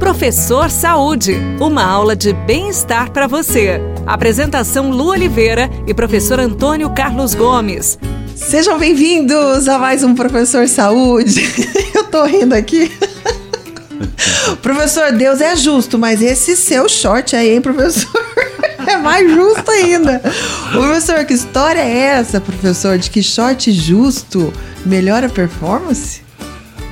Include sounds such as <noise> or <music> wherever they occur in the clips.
Professor Saúde, uma aula de bem-estar para você. Apresentação Lu Oliveira e professor Antônio Carlos Gomes. Sejam bem-vindos a mais um Professor Saúde. <laughs> Eu tô rindo aqui. <laughs> professor, Deus é justo, mas esse seu short aí, hein, professor? <laughs> É mais justo ainda. professor, que história é essa, professor? De que short justo melhora a performance?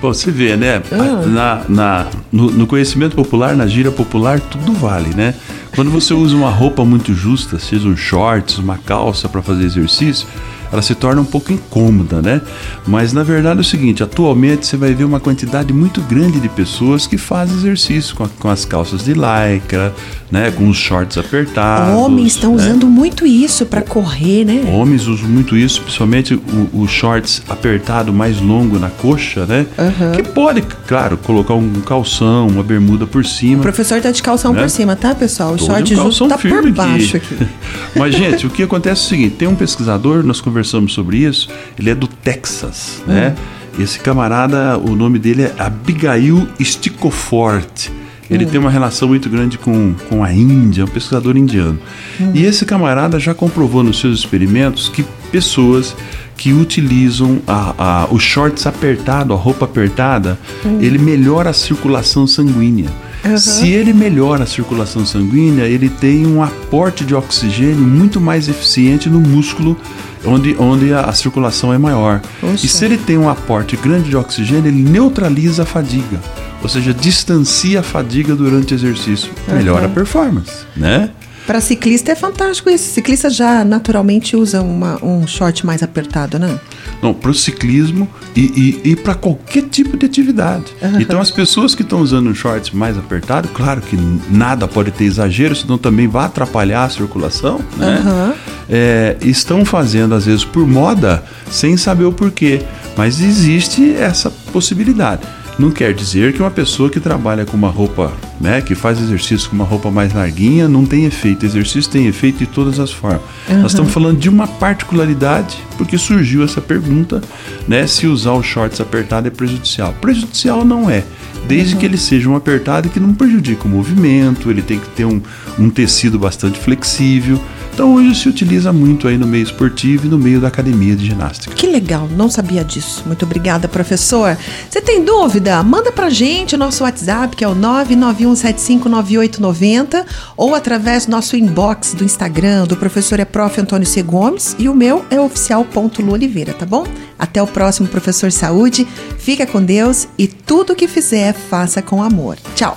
Bom, você vê, né? Ah. Na, na, no, no, conhecimento popular, na gíria popular, tudo vale, né? Quando você usa uma roupa muito justa, seja um shorts, uma calça para fazer exercício, ela se torna um pouco incômoda, né? Mas na verdade é o seguinte: atualmente você vai ver uma quantidade muito grande de pessoas que fazem exercício com, a, com as calças de lycra, né? Com os shorts apertados. Homens estão né? usando muito isso para correr, né? Homens usam muito isso, principalmente o, o shorts apertado mais longo na coxa, né? Uhum. Que pode, claro, colocar um calção, uma bermuda por cima. O professor tá de calção né? por cima, tá, pessoal? O short justo tá por baixo aqui. aqui. <laughs> Mas, gente, o que acontece é o seguinte: tem um pesquisador, nós conversamos sobre isso, ele é do Texas, hum. né? Esse camarada, o nome dele é Abigail Sticofort. Ele hum. tem uma relação muito grande com, com a Índia, é um pesquisador indiano. Hum. E esse camarada já comprovou nos seus experimentos que pessoas que utilizam a, a, o shorts apertado, a roupa apertada, hum. ele melhora a circulação sanguínea. Uhum. Se ele melhora a circulação sanguínea, ele tem um aporte de oxigênio muito mais eficiente no músculo onde, onde a, a circulação é maior. Poxa. E se ele tem um aporte grande de oxigênio, ele neutraliza a fadiga. Ou seja, distancia a fadiga durante o exercício. Uhum. Melhora a performance, né? Para ciclista é fantástico isso. Ciclista já naturalmente usa uma, um short mais apertado, né? Não, para o ciclismo e, e, e para qualquer tipo de atividade. Uhum. Então, as pessoas que estão usando um shorts mais apertado, claro que nada pode ter exagero, senão também vai atrapalhar a circulação, né? Uhum. É, estão fazendo, às vezes, por moda, sem saber o porquê. Mas existe essa possibilidade. Não quer dizer que uma pessoa que trabalha com uma roupa, né, que faz exercício com uma roupa mais larguinha, não tem efeito. Exercício tem efeito de todas as formas. Uhum. Nós estamos falando de uma particularidade, porque surgiu essa pergunta, né, se usar o shorts apertado é prejudicial. Prejudicial não é, desde uhum. que ele seja um apertado e que não prejudique o movimento, ele tem que ter um, um tecido bastante flexível. Então hoje se utiliza muito aí no meio esportivo e no meio da academia de ginástica. Que legal, não sabia disso. Muito obrigada, professor. Você tem dúvida? Manda pra gente o nosso WhatsApp, que é o 991759890, ou através do nosso inbox do Instagram, do professor é prof. Antônio C. Gomes, e o meu é oficial.luoliveira, tá bom? Até o próximo, professor Saúde. Fica com Deus e tudo que fizer, faça com amor. Tchau.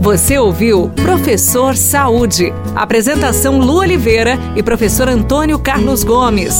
Você ouviu Professor Saúde. Apresentação Lu Oliveira e professor Antônio Carlos Gomes.